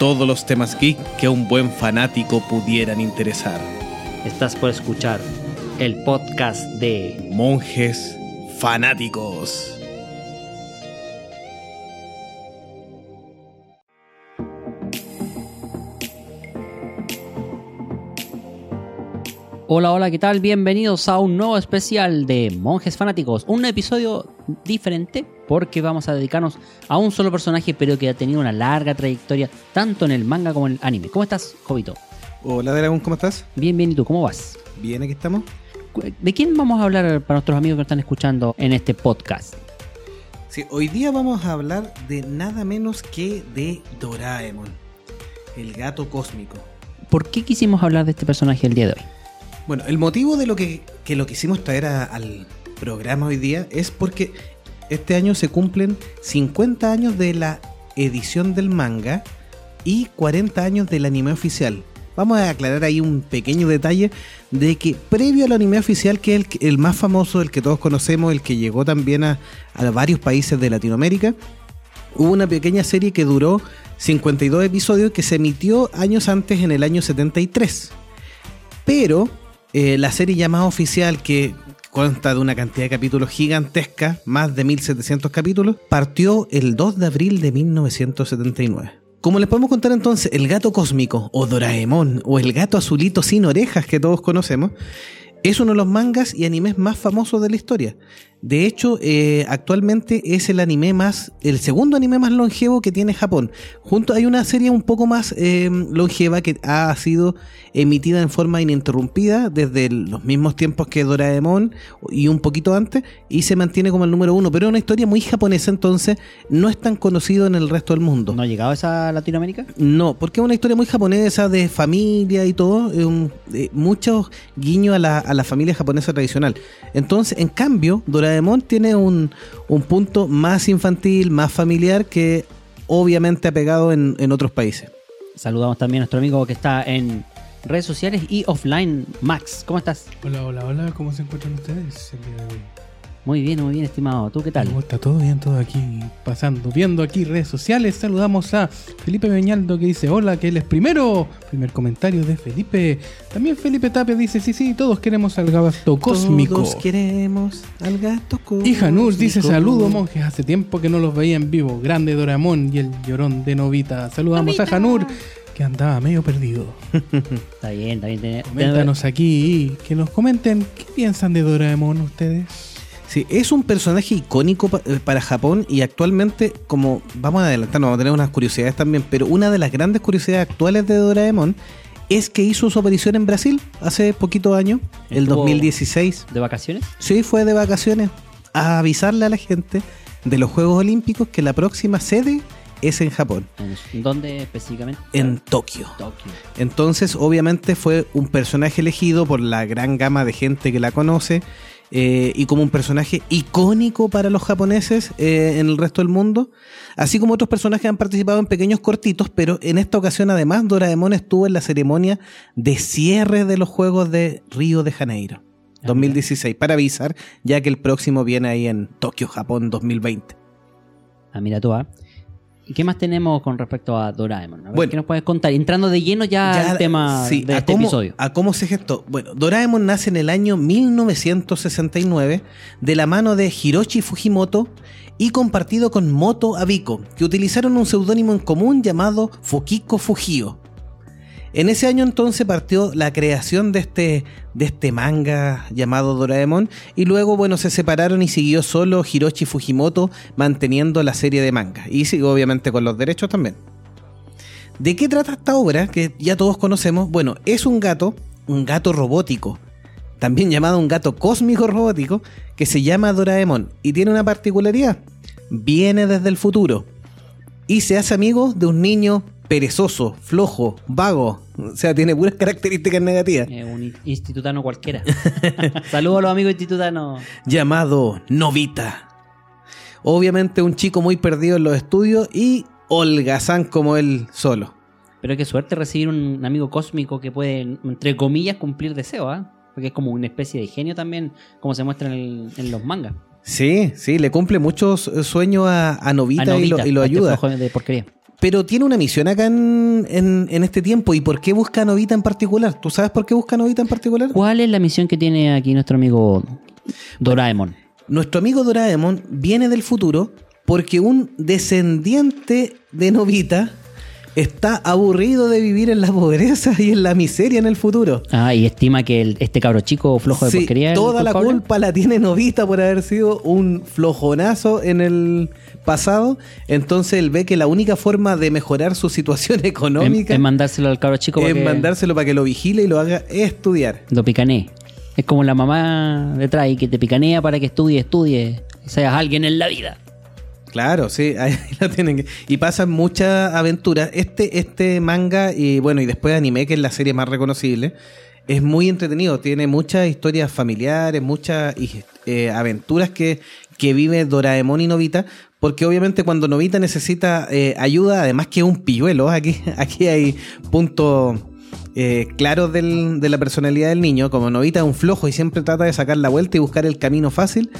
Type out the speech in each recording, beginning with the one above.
Todos los temas geek que a un buen fanático pudieran interesar. Estás por escuchar el podcast de Monjes fanáticos. Hola, hola, ¿qué tal? Bienvenidos a un nuevo especial de Monjes Fanáticos. Un episodio diferente porque vamos a dedicarnos a un solo personaje, pero que ha tenido una larga trayectoria tanto en el manga como en el anime. ¿Cómo estás, Jovito? Hola Dragón, ¿cómo estás? Bien, bien, ¿y tú? ¿Cómo vas? Bien, aquí estamos. ¿De quién vamos a hablar para nuestros amigos que nos están escuchando en este podcast? Sí, hoy día vamos a hablar de nada menos que de Doraemon, el gato cósmico. ¿Por qué quisimos hablar de este personaje el día de hoy? Bueno, el motivo de lo que, que lo quisimos traer a- al programa hoy día es porque este año se cumplen 50 años de la edición del manga y 40 años del anime oficial. Vamos a aclarar ahí un pequeño detalle de que previo al anime oficial, que es el, más famoso, el que todos conocemos, el que llegó también a, a varios países de Latinoamérica, hubo una pequeña serie que duró 52 episodios que se emitió años antes en el año 73. Pero eh, la serie ya más oficial, que consta de una cantidad de capítulos gigantesca, más de 1700 capítulos, partió el 2 de abril de 1979. Como les podemos contar entonces, el gato cósmico, o Doraemon, o el gato azulito sin orejas que todos conocemos, es uno de los mangas y animes más famosos de la historia. De hecho, eh, actualmente es el anime más, el segundo anime más longevo que tiene Japón. Junto hay una serie un poco más eh, longeva que ha sido emitida en forma ininterrumpida desde los mismos tiempos que Doraemon y un poquito antes y se mantiene como el número uno. Pero es una historia muy japonesa, entonces no es tan conocido en el resto del mundo. ¿No ha llegado a esa Latinoamérica? No, porque es una historia muy japonesa de familia y todo, eh, muchos guiños a la, a la familia japonesa tradicional. Entonces, en cambio, Doraemon tiene un, un punto más infantil, más familiar que obviamente ha pegado en, en otros países. Saludamos también a nuestro amigo que está en redes sociales y offline, Max. ¿Cómo estás? Hola, hola, hola, ¿cómo se encuentran ustedes el día de hoy? Muy bien, muy bien, estimado. ¿Tú qué tal? ¿Cómo está todo bien? Todo aquí pasando, viendo aquí redes sociales. Saludamos a Felipe Beñaldo que dice hola, que él es primero. Primer comentario de Felipe. También Felipe Tapia dice sí, sí, todos queremos al gato cósmico. Todos queremos al gato cósmico. Y Janur dice saludo monjes, hace tiempo que no los veía en vivo. Grande Doramón y el llorón de Novita. Saludamos a Janur que andaba medio perdido. Está bien, está bien. Coméntanos aquí, que nos comenten qué piensan de Doraemon ustedes. Sí, es un personaje icónico eh, para Japón y actualmente, como vamos a adelantar, vamos a tener unas curiosidades también, pero una de las grandes curiosidades actuales de Doraemon es que hizo su aparición en Brasil hace poquitos años, el Estuvo- 2016. ¿De vacaciones? Sí, fue de vacaciones a avisarle a la gente de los Juegos Olímpicos que la próxima sede es en Japón, ¿En ¿Dónde específicamente? en Tokio. Tokio. Entonces, obviamente fue un personaje elegido por la gran gama de gente que la conoce eh, y como un personaje icónico para los japoneses eh, en el resto del mundo, así como otros personajes han participado en pequeños cortitos, pero en esta ocasión además Doraemon estuvo en la ceremonia de cierre de los Juegos de Río de Janeiro. 2016, para avisar, ya que el próximo viene ahí en Tokio, Japón 2020. Ah, mira tú, ¿ah? ¿Y qué más tenemos con respecto a Doraemon? A ver, Bueno. ¿Qué nos puedes contar? Entrando de lleno ya, Ya, al tema sí, de este cómo, episodio. A cómo se gestó. Bueno, Doraemon nace en el año 1969 de la mano de Hiroshi Fujimoto y compartido con Moto Abiko, que utilizaron un seudónimo en común llamado Fukiko Fujio. En ese año entonces partió la creación de este, de este manga llamado Doraemon y luego bueno se separaron y siguió solo Hiroshi Fujimoto manteniendo la serie de manga y sí, obviamente con los derechos también. ¿De qué trata esta obra que ya todos conocemos? Bueno, es un gato, un gato robótico, también llamado un gato cósmico robótico, que se llama Doraemon y tiene una particularidad. Viene desde el futuro y se hace amigo de un niño perezoso, flojo, vago. O sea, tiene puras características negativas. Eh, un institutano cualquiera. Saludos a los amigos institutanos. Llamado Novita. Obviamente un chico muy perdido en los estudios y holgazán como él solo. Pero qué suerte recibir un amigo cósmico que puede, entre comillas, cumplir deseos, ¿ah? Porque es como una especie de genio también, como se muestra en, el- en los mangas. Sí, sí, le cumple muchos eh, sueños a, a Novita, A y lo, y lo este ayuda. flojo de porquería. Pero tiene una misión acá en, en- en este tiempo. ¿Y por qué busca a Novita en particular? ¿Tú sabes por qué busca a Novita en particular? ¿Cuál es la misión que tiene aquí nuestro amigo Doraemon? Nuestro amigo Doraemon viene del futuro porque un descendiente de Novita está aburrido de vivir en la pobreza y en la miseria en el futuro. Ah, y estima que el- este cabro chico flojo de Sí, porquería toda la culpable. culpa la tiene Novita por haber sido un flojonazo en el pasado. Entonces él ve que la única forma de mejorar su situación económica en mandárselo al cabro chico para es que mandárselo para que lo vigile y lo haga estudiar. lo picanee. Es como la mamá detrás y que te picanea para que estudie, estudie, seas alguien en la vida. Claro, sí, ahí lo tienen que- Y pasan muchas aventuras. Este, este manga, y bueno, y después anime, que es la serie más reconocible, es muy entretenido. Tiene muchas historias familiares, muchas eh, aventuras que, que vive Doraemon y Novita. Porque obviamente cuando Novita necesita eh, ayuda, además que es un pilluelo, aquí, aquí hay puntos eh, claros del- de la personalidad del niño. Como Novita es un flojo y siempre trata de sacar la vuelta y buscar el camino fácil,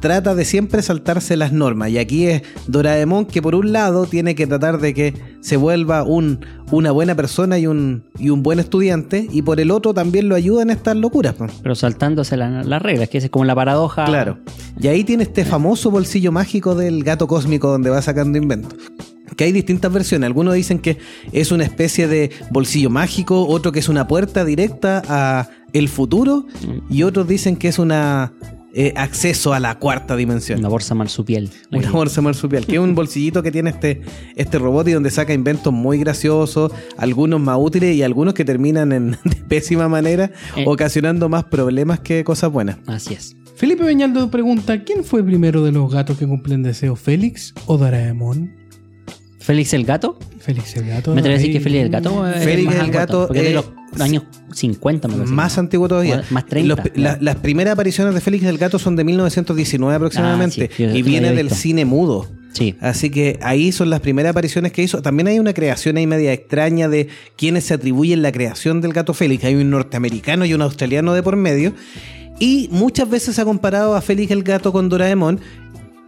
trata de siempre saltarse las normas. Y aquí es Doraemon que por un lado tiene que tratar de que se vuelva un, una buena persona y un, y un buen estudiante, y por el otro también lo ayuda en estas locuras. Pero saltándose la- las reglas, que es como la paradoja. Claro. Y ahí tiene este famoso bolsillo mágico del gato cósmico donde va sacando inventos. Que hay distintas versiones. Algunos dicen que es una especie de bolsillo mágico, otro que es una puerta directa a el futuro, y otros dicen que es una eh, acceso a la cuarta dimensión. Una bolsa marsupial. Una Aquí. bolsa marsupial, que es un bolsillito que tiene este, este robot y donde saca inventos muy graciosos, algunos más útiles y algunos que terminan en de pésima manera, Eh. ocasionando más problemas que cosas buenas. Así es. Felipe Beñaldo pregunta: ¿Quién fue primero de los gatos que cumplen deseo, Félix o Doraemon? Félix el gato. Félix el gato. Me atrevo a decir que Félix el gato. es Félix más el antiguo, gato, Porque es de eh, los años 50, me parece. Más antiguo todavía. Más 30, Los- claro. la- las primeras apariciones de Félix el Gato son de 1919 aproximadamente. Ah, sí, yo y viene del cine mudo. Sí. Así que ahí son las primeras apariciones que hizo. También hay una creación ahí media extraña de quienes se atribuyen la creación del gato Félix. Hay un norteamericano y un australiano de por medio. Y muchas veces se ha comparado a Félix el gato con Doraemon.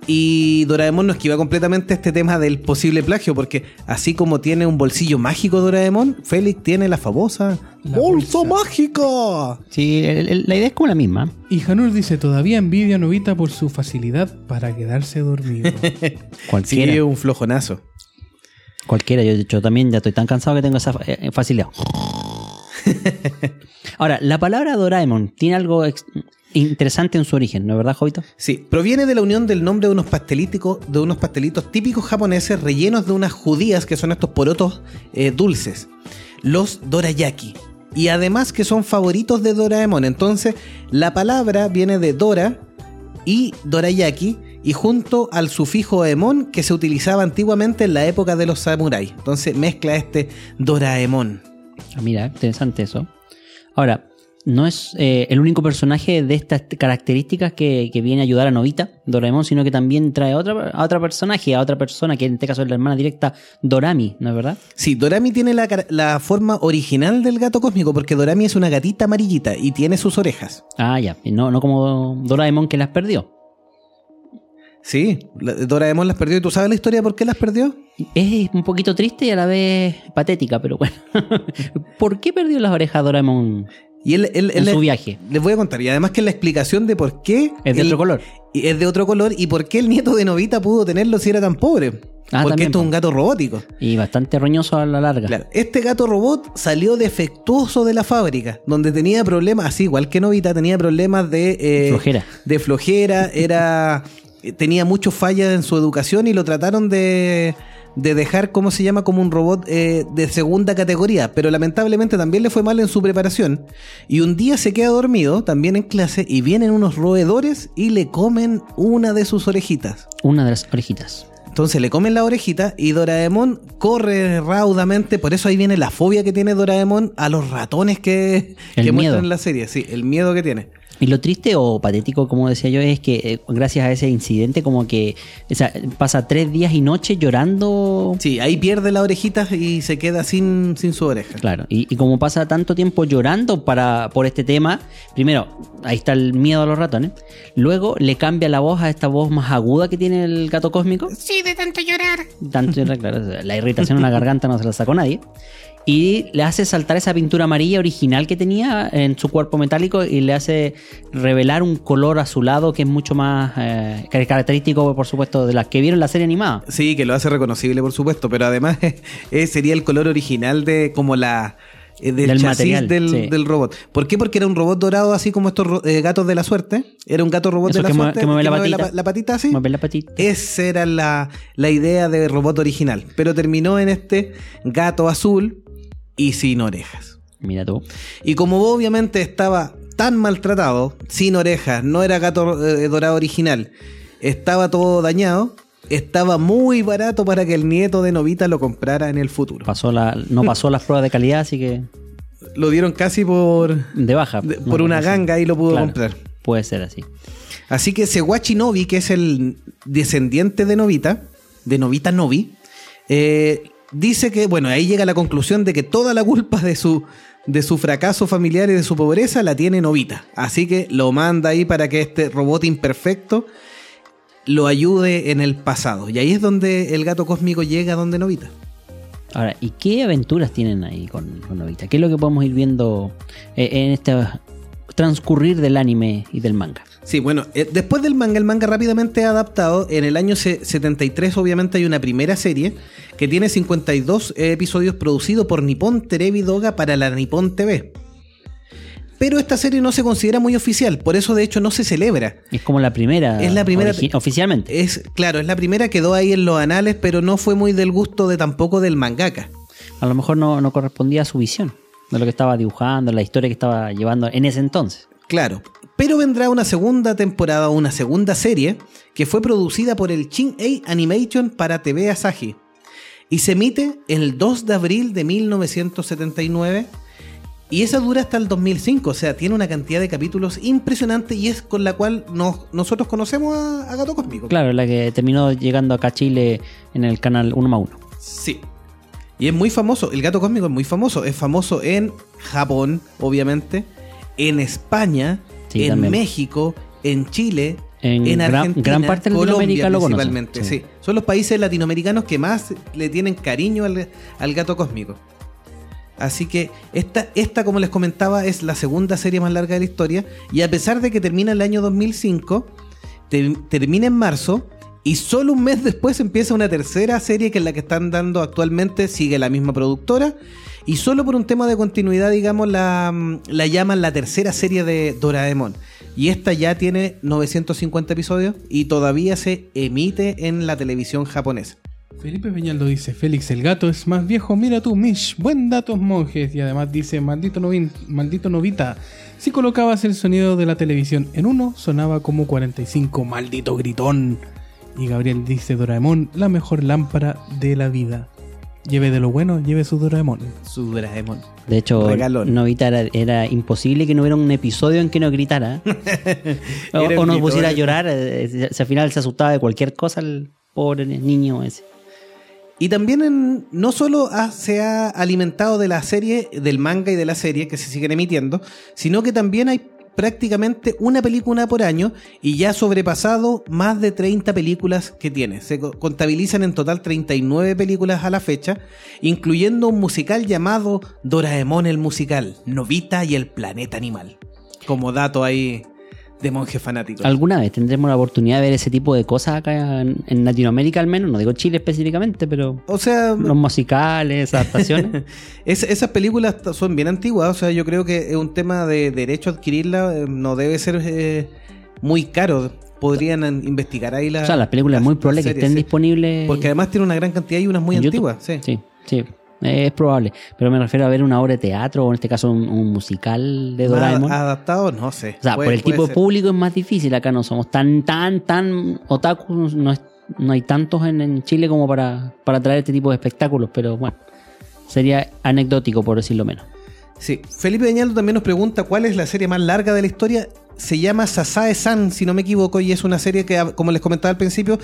Y Doraemon no esquiva completamente este tema del posible plagio, porque así como tiene un bolsillo mágico Doraemon, Félix tiene la famosa La bolsa bolsa. mágica. Sí, el- el- la idea es como la misma. Y Hanur dice: Todavía envidia a Novita por su facilidad para quedarse dormido. Sí, Cualquiera. es un flojonazo. Cualquiera. Yo, yo también ya estoy tan cansado que tengo esa eh, facilidad. Ahora, la palabra Doraemon tiene algo ex- interesante en su origen, ¿no es verdad, Jovito? Sí, proviene de la unión del nombre de unos pastelitos, de unos pastelitos típicos japoneses rellenos de unas judías que son estos porotos eh, dulces, los dorayaki. Y además que son favoritos de Doraemon. Entonces, la palabra viene de Dora y dorayaki y junto al sufijo emon que se utilizaba antiguamente en la época de los samuráis. Entonces mezcla este Doraemon. Ah, mira, interesante eso. Ahora, no es eh, el único personaje de estas características que, que viene a ayudar a Novita, Doraemon, sino que también trae a otra, a otra personaje, a otra persona, que en este caso es la hermana directa Dorami, ¿no es verdad? Sí, Dorami tiene la, la forma original del gato cósmico porque Dorami es una gatita amarillita y tiene sus orejas. Ah, ya, y no, no como Doraemon que las perdió. Sí, Doraemon las perdió. ¿Y tú sabes la historia de por qué las perdió? Es un poquito triste y a la vez patética, pero bueno. ¿Por qué perdió las orejas Doraemon Y él, él- en él- su viaje? Les voy a contar. Y además que la explicación de por qué... Es de él- otro color. es de otro color y por qué el nieto de Novita pudo tenerlo si era tan pobre. Ah, porque también, esto es un gato robótico. Y bastante roñoso a la larga. Claro, este gato robot salió defectuoso de la fábrica, donde tenía problemas, así igual que Novita, tenía problemas de... eh, Flojera. De flojera, era... Tenía muchas fallas en su educación y lo trataron de, de dejar, ¿cómo se llama? Como un robot eh, de segunda categoría. Pero lamentablemente también le fue mal en su preparación. Y un día se queda dormido, también en clase, y vienen unos roedores y le comen una de sus orejitas. Una de las orejitas. Entonces le comen la orejita y Doraemon corre raudamente. Por eso ahí viene la fobia que tiene Doraemon a los ratones que, El que miedo. muestran en la serie. Sí, el miedo que tiene. Y lo triste o patético, como decía yo, es que eh, gracias a ese incidente, como que o sea, pasa tres días y noches llorando. Sí, ahí pierde la orejita y se queda sin, sin su oreja. Claro, y, y como pasa tanto tiempo llorando para, por este tema, primero, ahí está el miedo a los ratones. Luego le cambia la voz a esta voz más aguda que tiene el gato cósmico. Sí, de tanto llorar. Tanto, claro, la irritación en la garganta no se la sacó nadie. Y le hace saltar esa pintura amarilla original que tenía en su cuerpo metálico y le hace revelar un color azulado que es mucho más eh, característico, por supuesto, de las que vieron la serie animada. Sí, que lo hace reconocible, por supuesto, pero además eh, sería el color original de como la eh, del, Del chasis material, del, sí. del robot. ¿Por qué? Porque era un robot dorado, así como estos eh, gatos de la suerte. Era un gato robot Eso de la que suerte que mueve la pa- patita. la patita así. Mueve la patita. Esa era la, la idea de robot original, pero terminó en este gato azul y sin orejas. Mira tú. Y como obviamente estaba tan maltratado, sin orejas, no era gato eh, dorado original, estaba todo dañado, estaba muy barato para que el nieto de Novita lo comprara en el futuro. Pasó la, no pasó las pruebas de calidad, así que Lo dieron casi por, de baja. de- No, por una ganga y lo pudo Claro, comprar. Puede ser así. Así que Sewachi Novi, que es el descendiente de Novita, de Novita Novi, eh, dice que, bueno, ahí llega la conclusión de que toda la culpa de su, de su fracaso familiar y de su pobreza la tiene Novita. Así que lo manda ahí para que este robot imperfecto lo ayude en el pasado. Y ahí es donde el gato cósmico llega donde Novita. Ahora, ¿y qué aventuras tienen ahí con, con Novita? ¿Qué es lo que podemos ir viendo eh, en este transcurrir del anime y del manga? Sí, bueno, eh, después del manga, el manga rápidamente adaptado. En el año se- 73, obviamente, hay una primera serie que tiene 52 episodios producidos por Nippon Terebi Doga para la Nippon TV. Pero esta serie no se considera muy oficial, por eso de hecho no se celebra. Es como la primera. Es la primera- oficialmente. Es, claro, es la primera, quedó ahí en los anales, pero no fue muy del gusto de tampoco del mangaka. A lo mejor no, no correspondía a su visión de lo que estaba dibujando, la historia que estaba llevando en ese entonces. Claro. Pero vendrá una segunda temporada una segunda serie que fue producida por el Shin-Ei Animation para TV Asahi. Y se emite el 2 de abril de 1979. Y esa dura hasta el 2005. O sea, tiene una cantidad de capítulos impresionante y es con la cual nos- nosotros conocemos a, a Gato Cósmico. Claro, la que terminó llegando acá a Chile en el canal 1 más 1. Sí. Y es muy famoso, el gato cósmico es muy famoso. Es famoso en Japón, obviamente, en España, Sí, en también. México, en Chile, En Argentina, gran parte de Colombia lo principalmente. sí. Sí. Son los países latinoamericanos que más le tienen cariño al, al gato cósmico. Así que esta, esta, como les comentaba, es la segunda serie más larga de la historia. Y a pesar de que termina el año 2005, te- termina en marzo. Y solo un mes después empieza una tercera serie que es la que están dando actualmente, sigue la misma productora. Y solo por un tema de continuidad, digamos, la, mm, la llaman la tercera serie de Doraemon. Y esta ya tiene 950 episodios y todavía se emite en la televisión japonesa. Felipe Peñaldo dice, Félix el gato es más viejo, mira tú, Mish, buen datos monjes. Y además dice, maldito, maldito novita, si colocabas el sonido de la televisión en uno, sonaba como 45, maldito gritón. Y Gabriel dice, Doraemon, la mejor lámpara de la vida. Lleve de lo bueno, lleve su Doraemon. Su Doraemon. De hecho, Regalón. Novita era, era imposible que no hubiera un episodio en que no gritara. o, o no pusiera a llorar. eh, si al final se asustaba de cualquier cosa el pobre niño ese. Y también en- no solo ha- se ha alimentado de la serie, del manga y de la serie que se siguen emitiendo, sino que también hay prácticamente una película por año y ya ha sobrepasado más de 30 películas que tiene. Se co- contabilizan en total 39 películas a la fecha, incluyendo un musical llamado Doraemon el musical, Novita y el planeta animal. Como dato ahí de monje fanático. ¿Alguna vez tendremos la oportunidad de ver ese tipo de cosas acá en, en Latinoamérica al menos? No digo Chile específicamente, pero O sea, los musicales, adaptaciones. Es- esas películas son bien antiguas, o sea, yo creo que es un tema de derecho a adquirirla, eh, no debe ser eh, muy caro. Podrían an- investigar ahí la, o sea, las películas las- muy probables que las estén sí. disponibles. Porque además tiene una gran cantidad y unas muy antiguas, sí. Sí, sí, es probable. Pero me refiero a ver una obra de teatro o en este caso un, un musical de Doraemon. adaptado, no sé. O sea, Puede- por el tipo de público es más difícil. Acá no somos tan, tan, tan otaku. No es, no hay tantos en, en Chile como para, para traer este tipo de espectáculos, pero bueno, sería anecdótico por decirlo menos. Sí, Felipe Dañaldo también nos pregunta cuál es la serie más larga de la historia. Se llama Sasae-san, si no me equivoco, y es una serie que, como les comentaba al principio,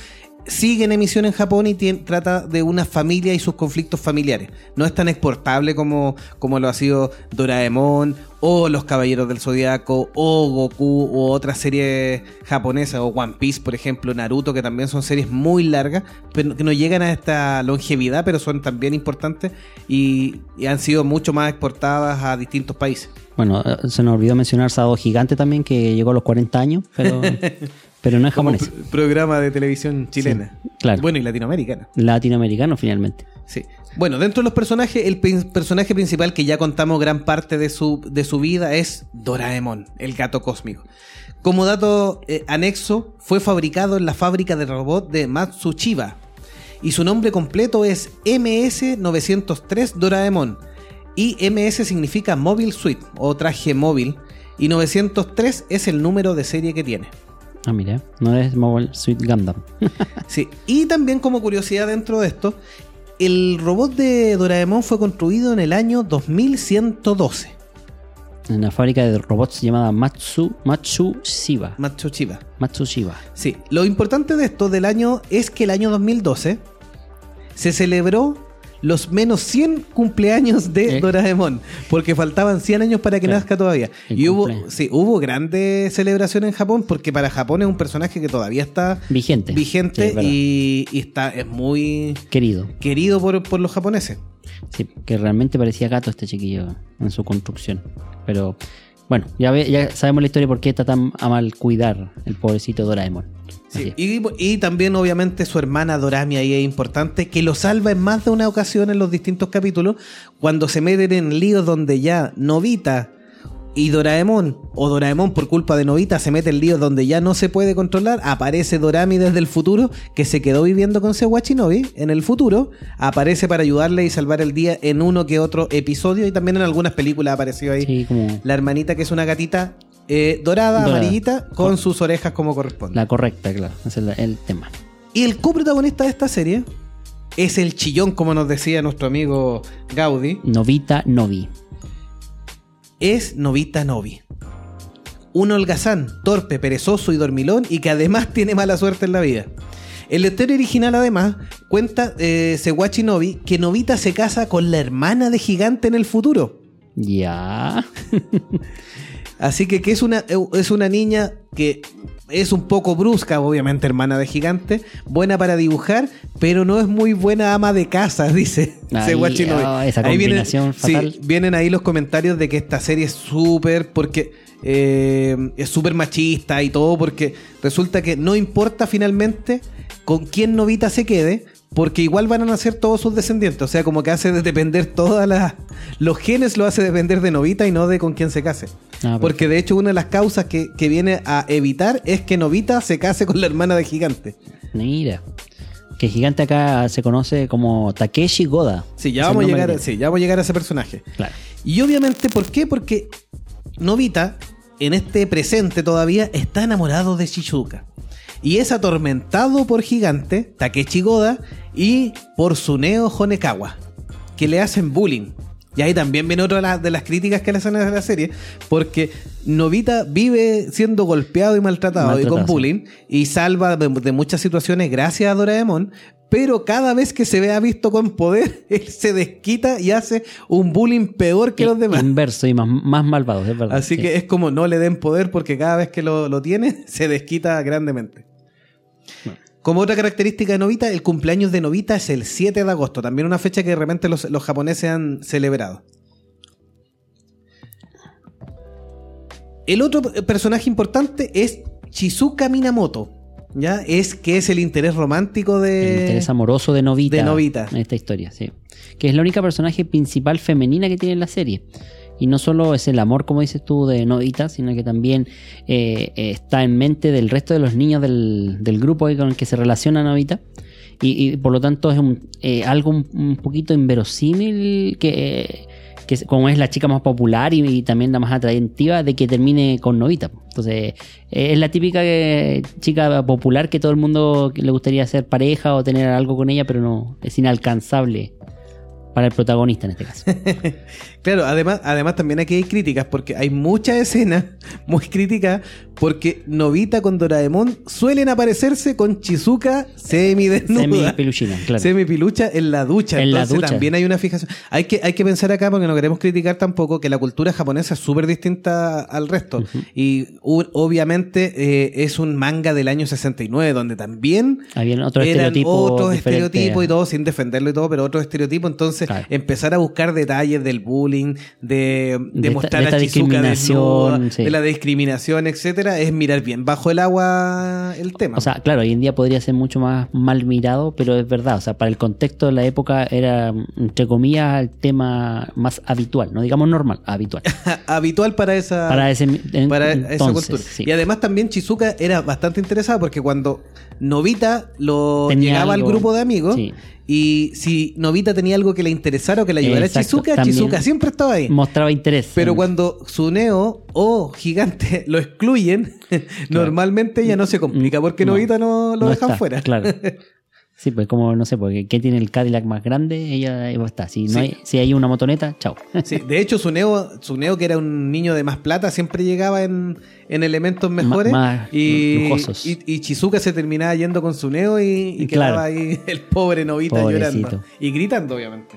sigue en emisión en Japón y tien- trata de una familia y sus conflictos familiares. No es tan exportable como, como lo ha sido Doraemon o Los Caballeros del Zodiaco o Goku o otras series japonesas o One Piece, por ejemplo, Naruto, que también son series muy largas, pero que no llegan a esta longevidad, pero son también importantes y, y han sido mucho más exportadas a distintos países. Bueno, eh, se nos olvidó mencionar Sado Gigante también, que llegó a los 40 años, pero, pero no es japonés. pr- programa de televisión chilena. Sí, claro. Bueno, y latinoamericana. Latinoamericano finalmente. Sí. Bueno, dentro de los personajes, el personaje principal que ya contamos gran parte de su, de su vida es Doraemon, el gato cósmico. Como dato eh, anexo, fue fabricado en la fábrica de robot de Matsuchiba. Y su nombre completo es MS-903 Doraemon. Y MS significa Mobile Suite o traje móvil. Y 903 es el número de serie que tiene. Ah, mira, no es Mobile Suit Gundam. Sí, y también como curiosidad dentro de esto, el robot de Doraemon fue construido en el año 2112. en una fábrica de robots llamada Matsu, Matsushiba. Matsuchiba. Matsushiba. Sí, lo importante de esto del año es que el año 2012 se celebró los menos 100 cumpleaños de ¿Eh? Doraemon, porque faltaban 100 años para que Claro. nazca todavía. El Y hubo, sí, hubo grande celebración en Japón, porque para Japón es un personaje que todavía está Vigente. Sí, vigente es y, y está, es muy Querido. querido por, por los japoneses. Sí, que realmente parecía gato este chiquillo en su construcción. Pero bueno, ya, ve- ya sabemos la historia por qué está tan a mal cuidar el pobrecito Doraemon. Sí, y, y también obviamente su hermana Dorami ahí es importante, que lo salva en más de una ocasión en los distintos capítulos, cuando se meten en líos donde ya Novita y Doraemon, o Doraemon por culpa de Novita se mete en líos donde ya no se puede controlar, aparece Dorami desde el futuro, que se quedó viviendo con Sewachinobi en el futuro, aparece para ayudarle y salvar el día en uno que otro episodio, y también en algunas películas apareció ahí Sí, como la hermanita que es una gatita eh, dorada, Dorada. amarillita, con sus orejas como corresponde. la correcta, claro. Ese es el tema. Y el coprotagonista de esta serie es el chillón, como nos decía nuestro amigo Gaudi, Novita Novi. Es Novita Novi. Un holgazán, torpe, perezoso y dormilón y que además tiene mala suerte en la vida. El historia original además cuenta eh, Sewachi Novi que Novita se casa con la hermana de Gigante en el futuro. Ya. Así que, que es, una, es una niña que es un poco brusca, obviamente hermana de gigante, buena para dibujar, pero no es muy buena ama de casa, dice Ahí, oh, esa Ahí vienen- sí, vienen ahí los comentarios de que esta serie es súper, porque eh, es súper machista y todo, porque resulta que no importa finalmente con quién Novita se quede, porque igual van a nacer todos sus descendientes. O sea, como que hace de depender todas las. Los genes lo hace depender de Novita y no de con quién se case. Ah, porque de hecho, una de las causas que, que viene a evitar es que Novita se case con la hermana de Gigante. Mira. Que gigante acá se conoce como Takeshi Goda. Sí, ya vamos, a llegar, que sí, ya vamos a llegar a ese personaje. Claro. Y obviamente, ¿por qué? Porque Novita, en este presente todavía, está enamorado de Shizuka. Y es atormentado por Gigante, Takechi Goda, y por Suneo Honekawa, que le hacen bullying. Y ahí también viene otra de las- críticas que le hacen a la serie, porque Novita vive siendo golpeado y maltratado, y con bullying, y salva de, de muchas situaciones gracias a Doraemon, pero cada vez que se vea visto con poder, él se desquita y hace un bullying peor que los demás. Inverso y más, más malvado, es verdad. Así sí. que es como no le den poder porque cada vez que lo, lo tiene se desquita grandemente. Como otra característica de Novita, el cumpleaños de Novita es el 7 de agosto, también una fecha que de repente los, los japoneses han celebrado. El otro personaje importante es Shizuka Minamoto, ¿ya? Es que es el interés romántico de... El interés amoroso de Novita. de Novita. En esta historia, sí. Que es la única personaje principal femenina que tiene en la serie. Y no solo es el amor, como dices tú, de Novita, sino que también eh, está en mente del resto de los niños del, del grupo con el que se relaciona Novita. y, por lo tanto es un, eh, algo un, poquito inverosímil que, como es la chica más popular y, también la más atractiva de que termine con Novita. Entonces, eh, es la típica chica popular que todo el mundo le gustaría ser pareja o tener algo con ella, pero no, es inalcanzable para el protagonista en este caso. Claro, además, además también aquí hay críticas, porque hay muchas escenas muy críticas, porque Novita con Doraemon suelen aparecerse con Chizuka semidesnuda. Semi peluchina, claro. Semipilucha en la ducha. En la Entonces ducha. también hay una fijación. Hay que, hay que pensar acá, porque no queremos criticar tampoco, que la cultura japonesa es súper distinta al resto. Y u- obviamente eh, es un manga del año 69, donde también Habían otros eran estereotipos. otros estereotipos y todo, sin defenderlo y todo, pero otros estereotipos. Entonces, Claro. empezar a buscar detalles del bullying, de, de, De esta- mostrar de esta a Chizuka discriminación, desnuda, sí. de la discriminación, etcétera, es mirar bien bajo el agua el tema. O sea, claro, hoy en día podría ser mucho más mal mirado, pero es verdad. O sea, para el contexto de la época era, entre comillas, el tema más habitual. No digamos normal, habitual. habitual para esa Para ese en- para esa cultura. sí. Y además también Chizuka era bastante interesada porque cuando Novita lo Tenía llegaba algo- al grupo de amigos sí. Y si Novita tenía algo que le interesara o que le ayudara Exacto, a Chizuka, Chizuka siempre estaba ahí. Mostraba interés. Pero cuando Suneo o Gigante lo excluyen, normalmente ya no se complica porque No, Novita no lo no dejan está, fuera. Claro. Sí, pues como, no sé, porque ¿quién tiene el Cadillac más grande? Ella a estar. Si, no Sí. hay, si hay una motoneta, chao. Sí, de hecho, Suneo, Suneo, que era un niño de más plata, siempre llegaba en, en elementos mejores. más y, lujosos. y, y Chizuka se terminaba yendo con Suneo y, y Claro. quedaba ahí el pobre Novita Pobrecito. llorando. Y gritando, obviamente.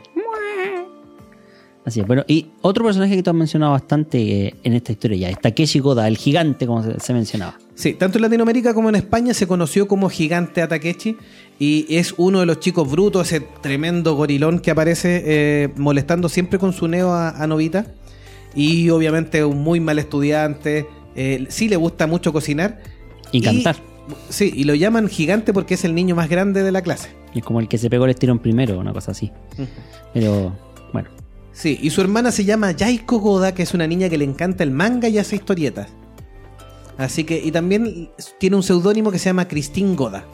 Así es. Bueno, y otro personaje que tú has mencionado bastante eh, en esta historia ya es Takeshi Goda, el gigante, como se, se mencionaba. Sí, tanto en Latinoamérica como en España se conoció como Gigante Atakechi y es uno de los chicos brutos, ese tremendo gorilón que aparece eh, molestando siempre con Suneo a, a Novita. Y obviamente un muy mal estudiante, eh, sí le gusta mucho cocinar. Y cantar. Sí, y lo llaman gigante porque es el niño más grande de la clase. Es como el que se pegó el estirón primero, una cosa así. Pero, bueno. Sí, y su hermana se llama Yaiko Goda, que es una niña que le encanta el manga y hace historietas. Así que, y también tiene un seudónimo que se llama Christine Goda.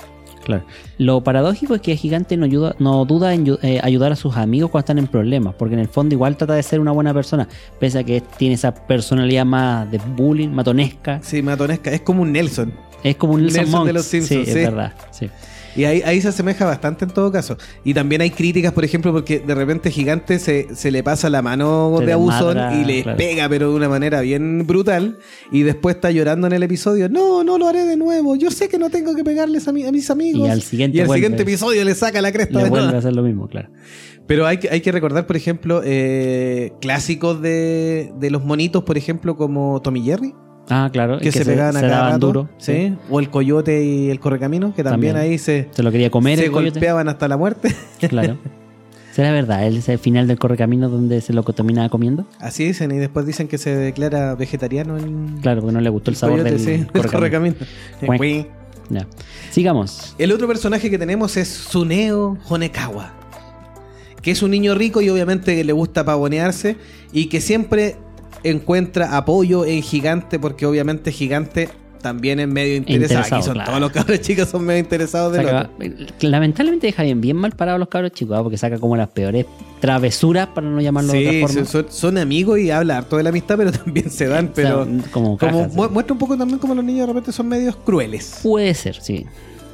Claro. Lo paradójico es que el gigante no, ayuda, no duda en eh, ayudar a sus amigos cuando están en problemas, porque en el fondo igual trata de ser una buena persona, pese a que tiene esa personalidad más de bullying, matonesca. Sí, matonesca, es como un Nelson. Es como un Nelson, Nelson de los Simpsons, sí, sí. es verdad. Sí. Y ahí, ahí se asemeja bastante en todo caso. Y también hay críticas, por ejemplo, porque de repente Gigante se, se le pasa la mano Se de abusón y le claro. pega, pero de una manera bien brutal. Y después está llorando en el episodio. No, no lo haré de nuevo. Yo sé que no tengo que pegarles a, mi- a mis amigos. Y al siguiente Y al vuelve. siguiente episodio le saca la cresta Le de vuelve a hacer lo mismo, claro. Pero hay que, hay que recordar, por ejemplo, eh, clásicos de, de los monitos, por ejemplo, como Tommy Jerry, Ah, claro. que, se, pegaban a cada daban rato, duro. ¿sí? O el coyote y el correcamino, que también, También. ahí se, Se lo quería comer se el coyote. golpeaban hasta la muerte. Claro. ¿Será verdad? ¿El ese final del correcamino donde se lo terminaba comiendo? Así dicen, y después dicen que se declara vegetariano el, Claro, porque no le gustó el sabor coyote, del sí, el correcamino. Ya. Sigamos. El otro personaje que tenemos es Suneo Honekawa, que es un niño rico y obviamente que le gusta pavonearse y que siempre encuentra apoyo en Gigante porque obviamente Gigante también es medio interesado. Interesado, Aquí son claro. todos los cabros chicos son medio interesados del Saca- lamentablemente deja bien, bien mal parados los cabros chicos, ¿ah? porque saca como las peores travesuras, para no llamarlo de Sí, otra forma. son, son amigos y habla harto de la amistad, pero también se dan, pero O sea, como cajas, sí. muestra un poco también como los niños de repente son medios crueles. Puede ser, sí.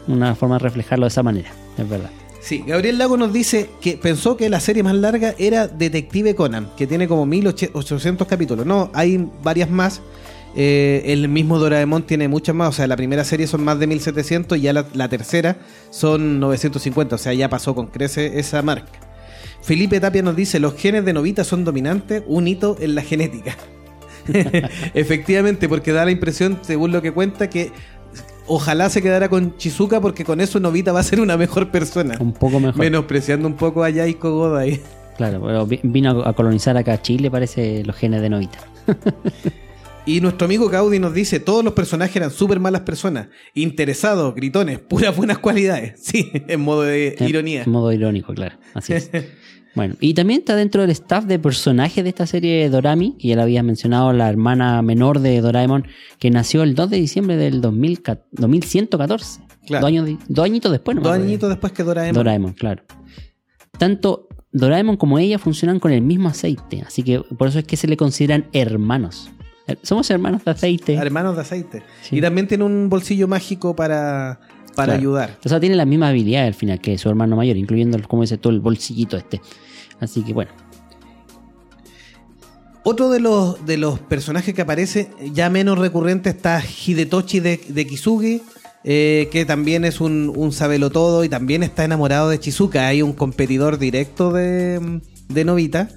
Una forma de reflejarlo de esa manera, es verdad. Sí, Gabriel Lago nos dice que pensó que la serie más larga era Detective Conan, que tiene como 1800 capítulos. No, hay varias más. Eh, el mismo Doraemon tiene muchas más. O sea, la primera serie son más de 1700 y ya la, la tercera son 950. O sea, ya pasó con crece esa marca. Felipe Tapia nos dice: Los genes de Novita son dominantes, un hito en la genética. Efectivamente, porque da la impresión, según lo que cuenta, que ojalá se quedara con Chizuka porque con eso Novita va a ser una mejor persona. Un poco mejor. Menospreciando un poco a Yaiko Goda ahí. Claro, pero vi- vino a colonizar acá Chile, parece los genes de Novita. Y nuestro amigo Gaudi nos dice, todos los personajes eran súper malas personas, interesados, gritones, puras buenas cualidades. Sí, en modo de ironía. En modo irónico, claro. Así es. Bueno, y también está dentro del staff de personajes de esta serie Dorami, que ya la había mencionado, la hermana menor de Doraemon, que nació el 2 de diciembre del 2000, 2114. Claro. Dos, años, dos añitos después, ¿no? Dos añitos después que Doraemon. Doraemon, claro. Tanto Doraemon como ella funcionan con el mismo aceite, así que por eso es que se le consideran hermanos. Eh, Somos hermanos de aceite. Hermanos de aceite. Sí. Y también tiene un bolsillo mágico para, para Claro. ayudar. O sea, tiene la misma habilidad al final que su hermano mayor, incluyendo, como dice tú, el bolsillito este. Así que bueno, Otro de los, de los personajes que aparece, ya menos recurrente, está Hidetoshi de, de Kisugi, eh, que también es un, un sabelotodo y también está enamorado de Chizuka. Hay un competidor directo de, de Novita.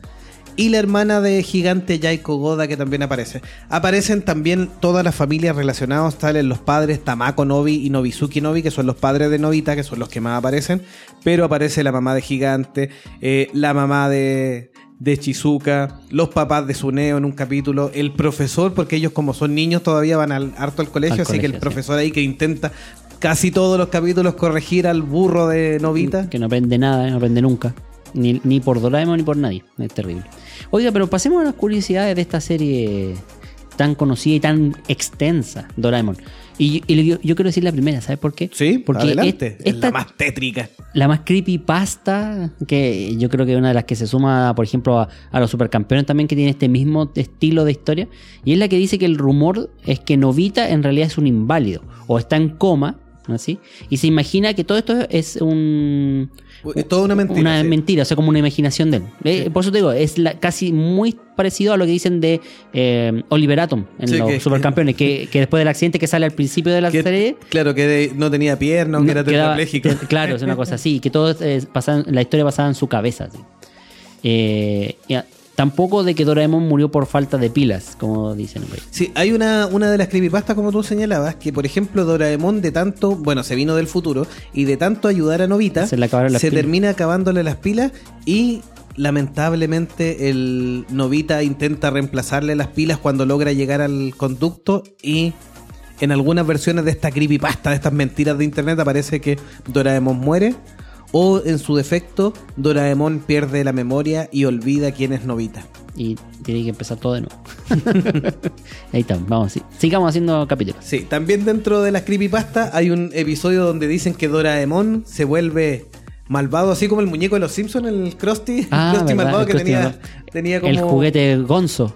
Y la hermana de gigante Yaiko Goda que también aparece. Aparecen también todas las familias relacionadas, tales los padres Tamako Nobi y Nobizuki Nobi, que son los padres de Novita, que son los que más aparecen. Pero aparece la mamá de gigante, eh, la mamá de, de Chizuka, los papás de Suneo en un capítulo, el profesor, porque ellos como son niños todavía van al, harto al colegio, Al así que el profesor ahí que intenta casi todos los capítulos corregir al burro de Novita. que no aprende nada, no aprende nunca. Ni, ni por Doraemon ni por nadie. Es terrible. Oiga, pero pasemos a las curiosidades de esta serie tan conocida y tan extensa, Doraemon. Y, y yo, yo quiero decir la primera, ¿sabes por qué? Sí, Porque adelante. es- esta- la más tétrica. La más creepypasta, que yo creo que es una de las que se suma, por ejemplo, a, a los supercampeones también, que tiene este mismo estilo de historia. Y es la que dice que el rumor es que Novita en realidad es un inválido, o está en coma, ¿así? Y se imagina que todo esto es un... Es toda una mentira. Una sí. mentira, o sea, como una imaginación de él. Eh, Por eso te digo, es la- casi muy parecido a lo que dicen de eh, Oliver Atom en Sí, los que- supercampeones, que, que después del accidente que sale al principio de la Que- serie, claro, que de- no tenía pierna, que era tetrapléjico. te- claro, es una cosa así, que todo en- la historia basada en su cabeza. Eh, tampoco de que Doraemon murió por falta de pilas, como dicen. Sí, hay una, una de las creepypastas, como tú señalabas, que por ejemplo Doraemon de tanto, bueno, se vino del futuro, y de tanto ayudar a Novita, Se le pilas. termina acabándole las pilas y lamentablemente el Novita intenta reemplazarle las pilas cuando logra llegar al conducto y en algunas versiones de esta creepypasta, de estas mentiras de internet, aparece que Doraemon muere. O en su defecto, Doraemon pierde la memoria y olvida quién es Novita. Y tiene que empezar todo de nuevo. Ahí está, vamos, sí. sigamos haciendo capítulos. Sí, también dentro de las creepypasta hay un episodio donde dicen que Doraemon se vuelve malvado, así como el muñeco de los Simpsons, el Krusty, Ah, Krusty malvado el que Krusty tenía, malvado. tenía como El juguete Gonzo,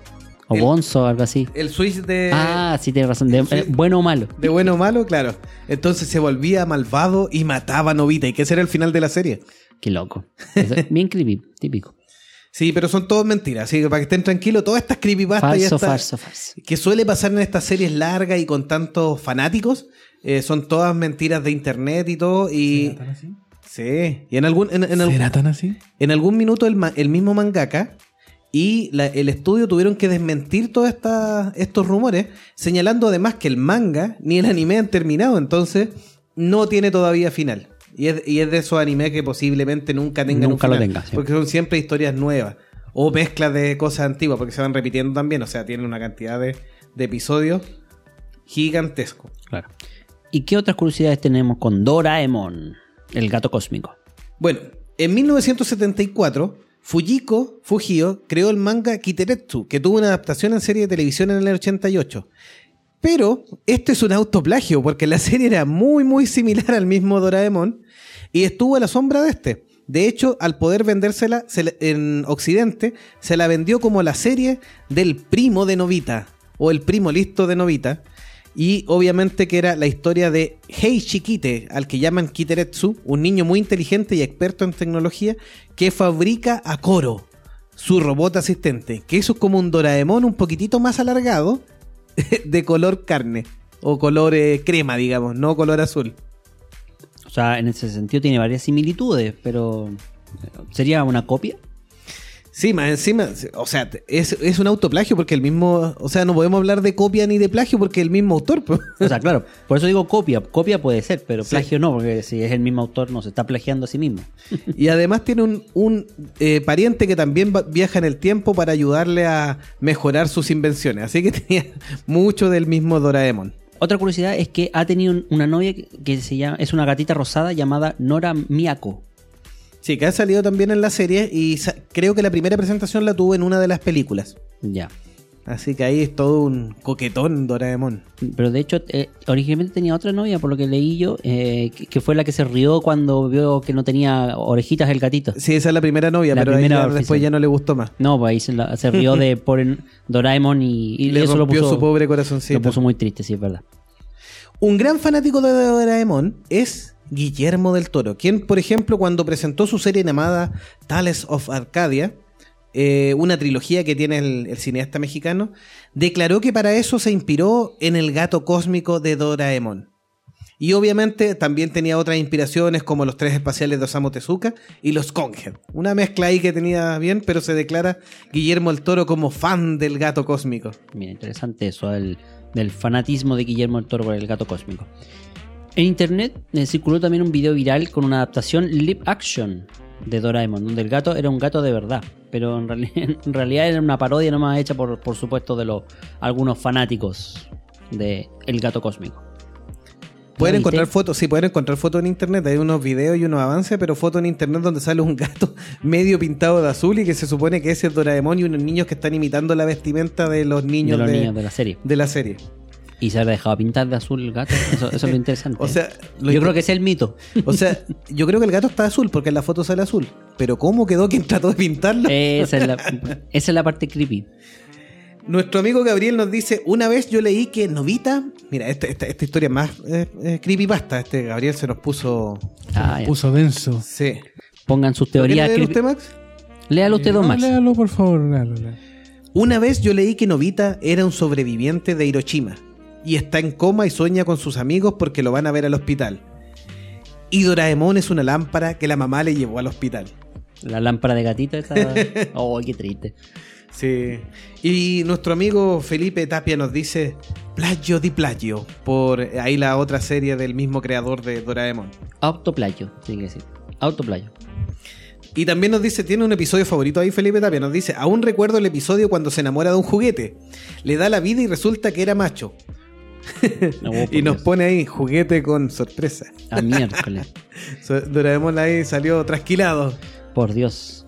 o El- Gonzo, algo así. el switch de, ah, sí, tienes razón, de, eh, bueno o malo. de bueno o malo, claro. Entonces se volvía malvado y mataba a Novita, y que ese era el final de la serie. Qué loco. Bien creepy, típico. Sí, pero son todas mentiras, así que para que estén tranquilos, todas estas creepypastas y Falso, estas- falso, falso. que suele pasar en estas series largas y con tantos fanáticos, eh, son todas mentiras de internet y todo, y... ¿Será tan así? Sí, y en algún, en, en algún- ¿Será tan así? En algún minuto el, el mismo mangaka y la- el estudio tuvieron que desmentir todos estos rumores, señalando además que el manga ni el anime han terminado, entonces no tiene todavía final. Y es, y es de esos animes que posiblemente nunca tengan Nunca un lo tenga, sí. porque son siempre historias nuevas o mezclas de cosas antiguas, porque se van repitiendo también, o sea, tienen una cantidad de, de episodios gigantesco. Claro. ¿Y qué otras curiosidades tenemos con Doraemon, el gato cósmico? Bueno, en 1974, Fujiko Fujio creó el manga Kiteretsu, que tuvo una adaptación en serie de televisión en el 88. Pero este es un autoplagio, porque la serie era muy, muy similar al mismo Doraemon y estuvo a la sombra de este. De hecho, al poder vendérsela en Occidente, se la vendió como la serie del primo de Novita, o el primo listo de Novita. Y obviamente que era la historia de Hei Shikite, al que llaman Kiteretsu, un niño muy inteligente y experto en tecnología, que fabrica a Koro, su robot asistente, que eso es como un Doraemon un poquitito más alargado, de color carne, o color eh, crema, digamos, no color azul. O sea, en ese sentido tiene varias similitudes, pero ¿sería una copia? Sí, más encima, o sea, es, es un autoplagio porque el mismo, o sea, no podemos hablar de copia ni de plagio porque el mismo autor. pues. O sea, claro, por eso digo copia. Copia puede ser, pero Sí. plagio no, porque si es el mismo autor no se está plagiando a sí mismo. Y además tiene un, un, eh, pariente que también va- viaja en el tiempo para ayudarle a mejorar sus invenciones. Así que tenía mucho del mismo Doraemon. Otra curiosidad es que ha tenido un- una novia que- que se llama, es una gatita rosada llamada Nora Miyako. Sí, que ha salido también en la serie y creo que la primera presentación la tuvo en una de las películas. Ya. Así que ahí es todo un coquetón Doraemon. Pero de hecho, eh, originalmente tenía otra novia, por lo que leí yo, eh, que, que fue la que se rió cuando vio que no tenía orejitas el gatito. Sí, esa es la primera novia, La pero primera después ya no le gustó más. No, pues ahí se, la- se rió de por Doraemon y, y le eso lo rompió puso, su pobre corazoncito. lo puso muy triste, sí, es verdad. Un gran fanático de Doraemon es Guillermo del Toro, quien, por ejemplo, cuando presentó su serie llamada Tales of Arcadia, eh, una trilogía que tiene el, el cineasta mexicano, declaró que para eso se inspiró en el gato cósmico de Doraemon. Y obviamente también tenía otras inspiraciones como los tres espaciales de Osamu Tezuka y los Conger. Una mezcla ahí que tenía bien, pero se declara Guillermo del Toro como fan del gato cósmico. Mira, interesante eso del, del fanatismo de Guillermo del Toro por el gato cósmico. En internet eh, circuló también un video viral con una adaptación live action de Doraemon, donde el gato era un gato de verdad, pero en, reali- en realidad era una parodia nomás hecha por, por supuesto de los algunos fanáticos de El gato cósmico. Pueden ¿La encontrar fotos, sí, pueden encontrar fotos en internet. Hay unos videos y unos avances, pero fotos en internet donde sale un gato medio pintado de azul y que se supone que ese es Doraemon y unos niños que están imitando la vestimenta de los De niños los de, niños de la serie. de la serie. Y se ha dejado pintar de azul el gato. Eso, eso es lo interesante. O sea, lo yo creo que ese es el mito. O sea, yo creo que el gato está azul porque en la foto sale azul. Pero ¿cómo quedó quien trató de pintarlo? Esa es la, esa es la parte creepy. Nuestro amigo Gabriel nos dice, una vez yo leí que Novita, mira, esta, esta, esta historia es más eh, eh, creepypasta, este Gabriel se nos puso... Ah. Puso denso. Sí. Pongan sus ¿Lo quiere teorías. creepy- usted, Max? Léalo usted, Eh, don no, Max. léalo, por favor, léalo, léalo. Una vez yo leí que Novita era un sobreviviente de Hiroshima y está en coma y sueña con sus amigos porque lo van a ver al hospital. Y Doraemon es una lámpara que la mamá le llevó al hospital. La lámpara de gatito esa. Oh, qué triste. Sí. Y nuestro amigo Felipe Tapia nos dice Plagio di Plagio, por ahí la otra serie del mismo creador de Doraemon. Autoplayo, tiene que decir. Autoplayo. Y también nos dice, tiene un episodio favorito ahí Felipe Tapia, nos dice, aún recuerdo el episodio cuando se enamora de un juguete. Le da la vida y resulta que era macho. No, por y nos pone ahí juguete con sorpresa. A miércoles. Doraemon ahí salió trasquilado. Por Dios.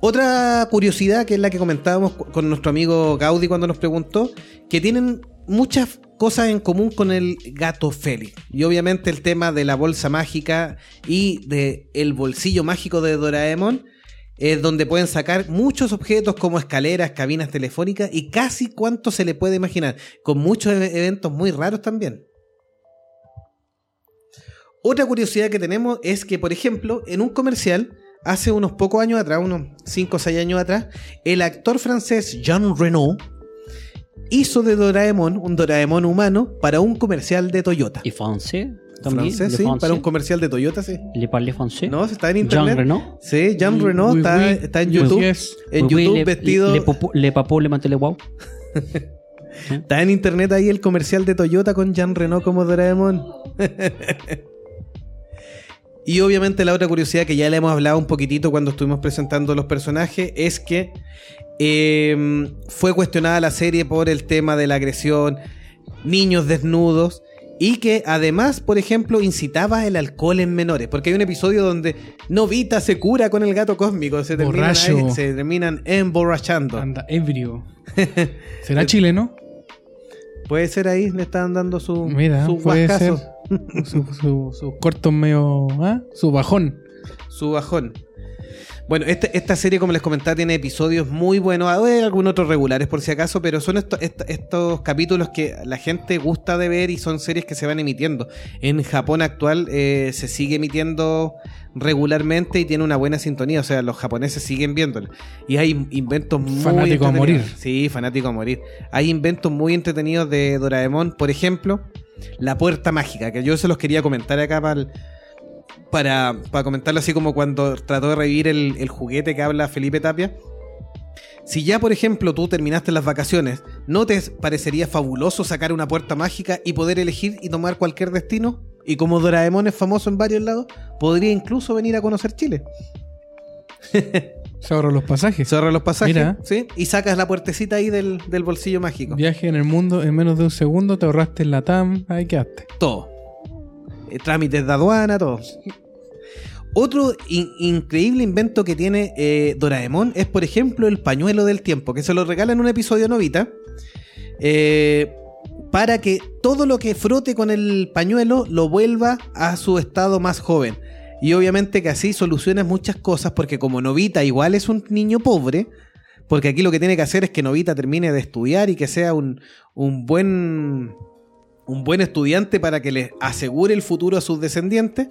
Otra curiosidad que es la que comentábamos con nuestro amigo Gaudi cuando nos preguntó, que tienen muchas cosas en común con el gato Félix. Y obviamente el tema de la bolsa mágica y de el bolsillo mágico de Doraemon es donde pueden sacar muchos objetos como escaleras, cabinas telefónicas y casi cuánto se le puede imaginar, con muchos e- eventos muy raros también. Otra curiosidad que tenemos es que, por ejemplo, en un comercial, hace unos pocos años atrás, unos 5 o 6 años atrás, el actor francés Jean Reno hizo de Doraemon un Doraemon humano para un comercial de Toyota. ¿Y francés? Francés, ¿Le sí, para un comercial de Toyota, sí. ¿Le parle francés? No, está en Jean internet. Reno. Sí, Jean Reno oui, está, oui. está en YouTube. yes. En Oui, YouTube le- vestido. Le, popó- le papó, le mantelé guau. Está en internet ahí el comercial de Toyota con Jean Reno como Doraemon. y obviamente la otra curiosidad que ya le hemos hablado un poquitito cuando estuvimos presentando los personajes es que eh, fue cuestionada la serie por el tema de la agresión, niños desnudos y que además, por ejemplo, incitaba el alcohol en menores. Porque hay un episodio donde Novita se cura con el gato cósmico, se terminan, ahí- se terminan emborrachando. Anda ebrio. ¿Será chileno? Puede ser ahí, le estaban dando su, Mira, su puede ser. guascazo, Su, su, su corto medio. ¿ah? Su bajón. su bajón. Bueno, este- esta serie, como les comentaba, tiene episodios muy buenos. Hay algunos otros regulares, por si acaso, pero son esto- est- estos capítulos que la gente gusta de ver y son series que se van emitiendo. En Japón actual eh, se sigue emitiendo regularmente y tiene una buena sintonía. O sea, los japoneses siguen viéndola. Y hay inventos muy Fanático a morir. Sí, fanático a morir. Hay inventos muy entretenidos de Doraemon. Por ejemplo, la puerta mágica, que yo se los quería comentar acá para el- para, para comentarlo así como cuando trató de revivir el, el juguete que habla Felipe Tapia. Si ya, por ejemplo, tú terminaste las vacaciones, ¿no te parecería fabuloso sacar una puerta mágica y poder elegir y tomar cualquier destino? Y como Doraemon es famoso en varios lados, podría incluso venir a conocer Chile. Se ahorró los pasajes. Se ahorra los pasajes, Mira. ¿sí? Y sacas la puertecita ahí del, del bolsillo mágico. Viaje en el mundo en menos de un segundo, te ahorraste en la TAM, ahí quedaste. Todo. Eh, trámites de aduana, todo. Otro in- increíble invento que tiene eh, Doraemon es, por ejemplo, el pañuelo del tiempo, que se lo regala en un episodio Novita. eh, para que todo lo que frote con el pañuelo lo vuelva a su estado más joven. Y obviamente que así soluciona muchas cosas, porque como Novita igual es un niño pobre, porque aquí lo que tiene que hacer es que Novita termine de estudiar y que sea un, un buen un buen estudiante para que le asegure el futuro a sus descendientes.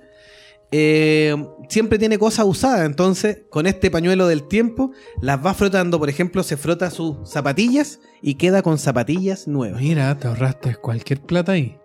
eh, siempre tiene cosas usadas, entonces con este pañuelo del tiempo las va frotando, por ejemplo, se frota sus zapatillas y queda con zapatillas nuevas. Mira, te ahorraste cualquier plata ahí.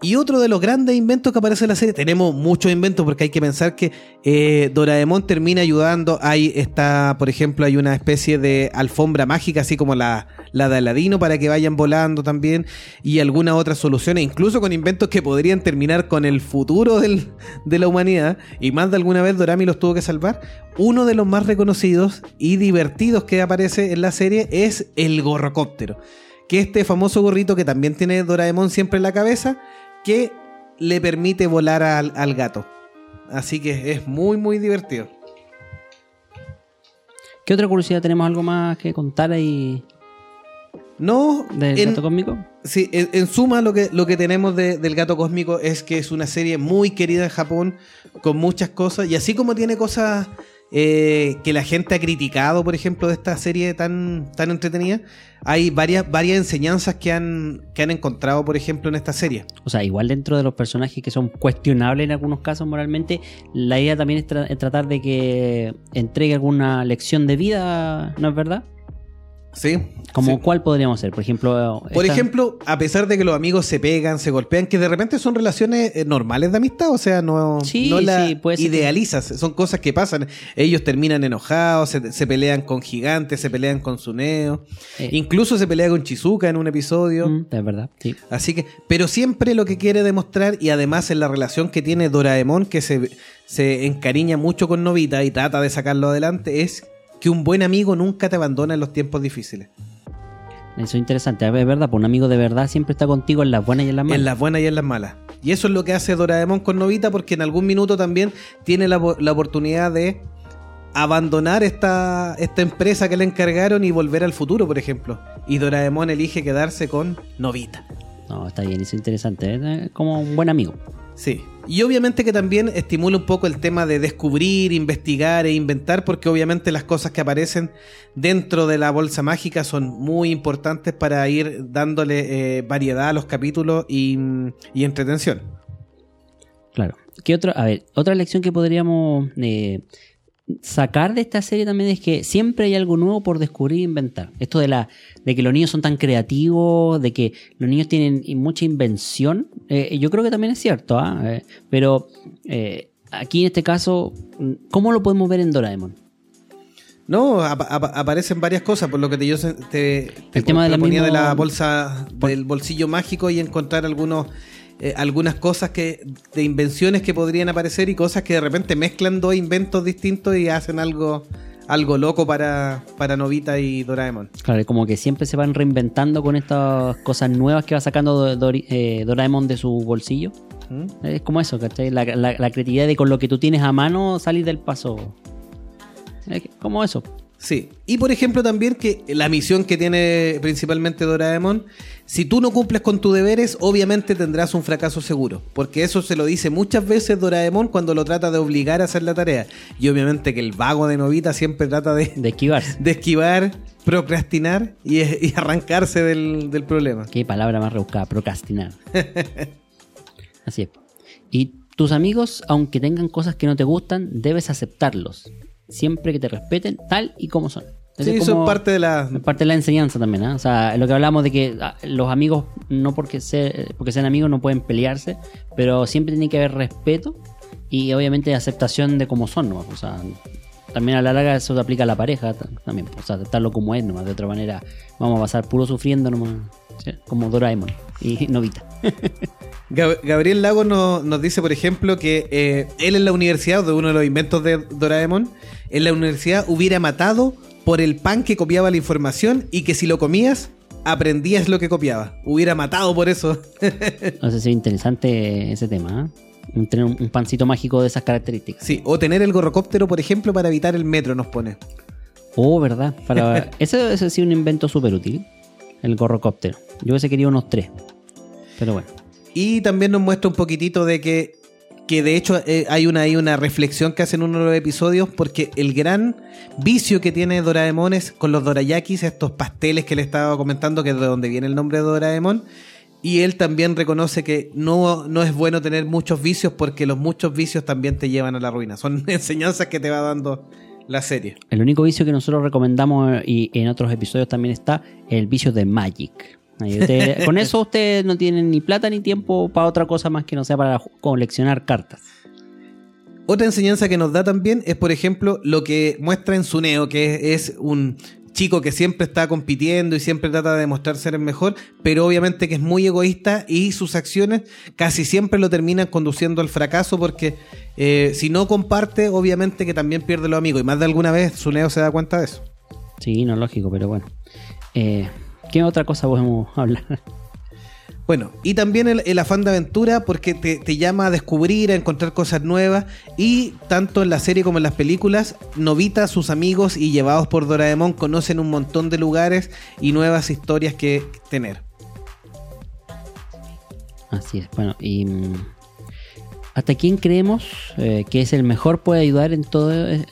Y otro de los grandes inventos que aparece en la serie, tenemos muchos inventos porque hay que pensar que eh, Doraemon termina ayudando. Ahí está, por ejemplo, hay una especie de alfombra mágica, así como la, la de Aladino, para que vayan volando también. Y algunas otras soluciones, incluso con inventos que podrían terminar con el futuro del- de la humanidad. Y más de alguna vez Dorami los tuvo que salvar. Uno de los más reconocidos y divertidos que aparece en la serie es el gorrocóptero. Que este famoso gorrito que también tiene Doraemon siempre en la cabeza que le permite volar al, al gato. Así que es muy, muy divertido. ¿Qué otra curiosidad tenemos algo más que contar ahí No, del en, gato cósmico? sí, en, en suma lo que, lo que tenemos de- del gato cósmico es que es una serie muy querida en Japón, con muchas cosas, y así como tiene cosas eh, que la gente ha criticado, por ejemplo, de esta serie tan, tan entretenida, hay varias, varias enseñanzas que han, que han encontrado, por ejemplo, en esta serie. O sea, igual dentro de los personajes que son cuestionables en algunos casos moralmente, la idea también es, es tratar de que entregue alguna lección de vida, ¿no es verdad? ¿Sí? Como Sí. cuál podríamos ser, por ejemplo. Por esta- ejemplo, a pesar de que los amigos se pegan, se golpean, que de repente son relaciones eh, normales de amistad, o sea, no, Sí, no la sí, que- idealizas, son cosas que pasan. Ellos terminan enojados, se, se pelean con gigantes, se pelean con Suneo, Eh. incluso se pelea con Chizuka en un episodio. Mm, es verdad, sí. Así que, pero siempre lo que quiere demostrar, y además en la relación que tiene Doraemon, que se, se encariña mucho con Novita y trata de sacarlo adelante, es que un buen amigo nunca te abandona en los tiempos difíciles. Eso es interesante. Es verdad, pues un amigo de verdad siempre está contigo en las buenas y en las malas. En las buenas y en las malas. Y eso es lo que hace Doraemon con Novita porque en algún minuto también tiene la, la oportunidad de abandonar esta, esta empresa que le encargaron y volver al futuro, por ejemplo. Y Doraemon elige quedarse con Novita. No, está bien, eso es interesante. Es como un buen amigo. Sí. Y obviamente que también estimula un poco el tema de descubrir, investigar e inventar, porque obviamente las cosas que aparecen dentro de la bolsa mágica son muy importantes para ir dándole eh, variedad a los capítulos y, entretención. Claro. ¿Qué otra? A ver, otra lección que podríamos eh, sacar de esta serie también es que siempre hay algo nuevo por descubrir e inventar. Esto de la de que los niños son tan creativos, de que los niños tienen mucha invención, eh, yo creo que también es cierto, ¿ah? Eh, pero eh, aquí en este caso, ¿cómo lo podemos ver en Doraemon? No, apa- apa- aparecen varias cosas, por lo que te, yo te, te El tema de la proponía de mismo- la bolsa, del bolsillo mágico y encontrar algunos eh, algunas cosas que de invenciones que podrían aparecer y cosas que de repente mezclan dos inventos distintos y hacen algo algo loco para, para Novita y Doraemon. Claro, como que siempre se van reinventando con estas cosas nuevas que va sacando Do- eh, Doraemon de su bolsillo. ¿Mm? Es como eso, ¿cachai? La, la- la creatividad de con lo que tú tienes a mano salir del paso. Es como eso. Sí. Y por ejemplo también que la misión que tiene principalmente Doraemon, si tú no cumples con tus deberes, obviamente tendrás un fracaso seguro. Porque eso se lo dice muchas veces Doraemon cuando lo trata de obligar a hacer la tarea. Y obviamente que el vago de Novita siempre trata de, De esquivar, procrastinar y, y arrancarse del, del problema. Qué palabra más rebuscada, procrastinar. Así es. Y tus amigos, aunque tengan cosas que no te gustan, debes aceptarlos. Siempre que te respeten tal y como son. Ese Sí, es eso como- es parte de la... Parte de la enseñanza también, ¿ah? O sea, lo que hablamos de que ah, los amigos, no porque, se, porque sean amigos, no pueden pelearse, pero siempre tiene que haber respeto y obviamente aceptación de cómo son, ¿no? O sea, también a la larga eso se aplica a la pareja también, pues, o sea, aceptarlo como es, nomás, de otra manera vamos a pasar puro sufriendo nomás, ¿sí? como Doraemon y Novita. Gab- Gabriel Lago no- nos dice, por ejemplo, que eh, él en la universidad, de uno de los inventos de Doraemon, en la universidad hubiera matado por el pan que copiaba la información y que si lo comías, aprendías lo que copiaba. Hubiera matado por eso. Entonces es interesante ese tema. Un, tener un, un pancito mágico de esas características. Sí, o tener el gorrocóptero, por ejemplo, para evitar el metro, nos pone. Oh, ¿verdad? Para... ese, ese sí un invento súper útil. El gorrocóptero. Yo hubiese querido unos tres. Pero bueno. Y también nos muestra un poquitito de que, que de hecho eh, hay una, hay una reflexión que hacen en uno de los episodios, porque el gran vicio que tiene Doraemon es con los dorayakis, estos pasteles que le estaba comentando, que es de donde viene el nombre de Doraemon. Y él también reconoce que no, no es bueno tener muchos vicios porque los muchos vicios también te llevan a la ruina. Son enseñanzas que te va dando la serie. El único vicio que nosotros recomendamos eh, y en otros episodios también está el vicio de Magic. Usted- con eso ustedes no tienen ni plata ni tiempo para otra cosa más que no sea para coleccionar cartas. Otra enseñanza que nos da también es, por ejemplo, lo que muestra en Suneo, que es un chico que siempre está compitiendo y siempre trata de demostrar ser el mejor, pero obviamente que es muy egoísta y sus acciones casi siempre lo terminan conduciendo al fracaso porque eh, si no comparte, obviamente que también pierde los amigos y más de alguna vez Suneo se da cuenta de eso. Sí, no lógico, pero bueno. Eh, ¿Qué otra cosa podemos hablar? Bueno, y también el, el afán de aventura porque te, te llama a descubrir, a encontrar cosas nuevas y tanto en la serie como en las películas, Novita, sus amigos y llevados por Doraemon conocen un montón de lugares y nuevas historias que tener. Así es. Bueno, y mm, hasta quién creemos eh, que es el mejor puede ayudar en todo eh,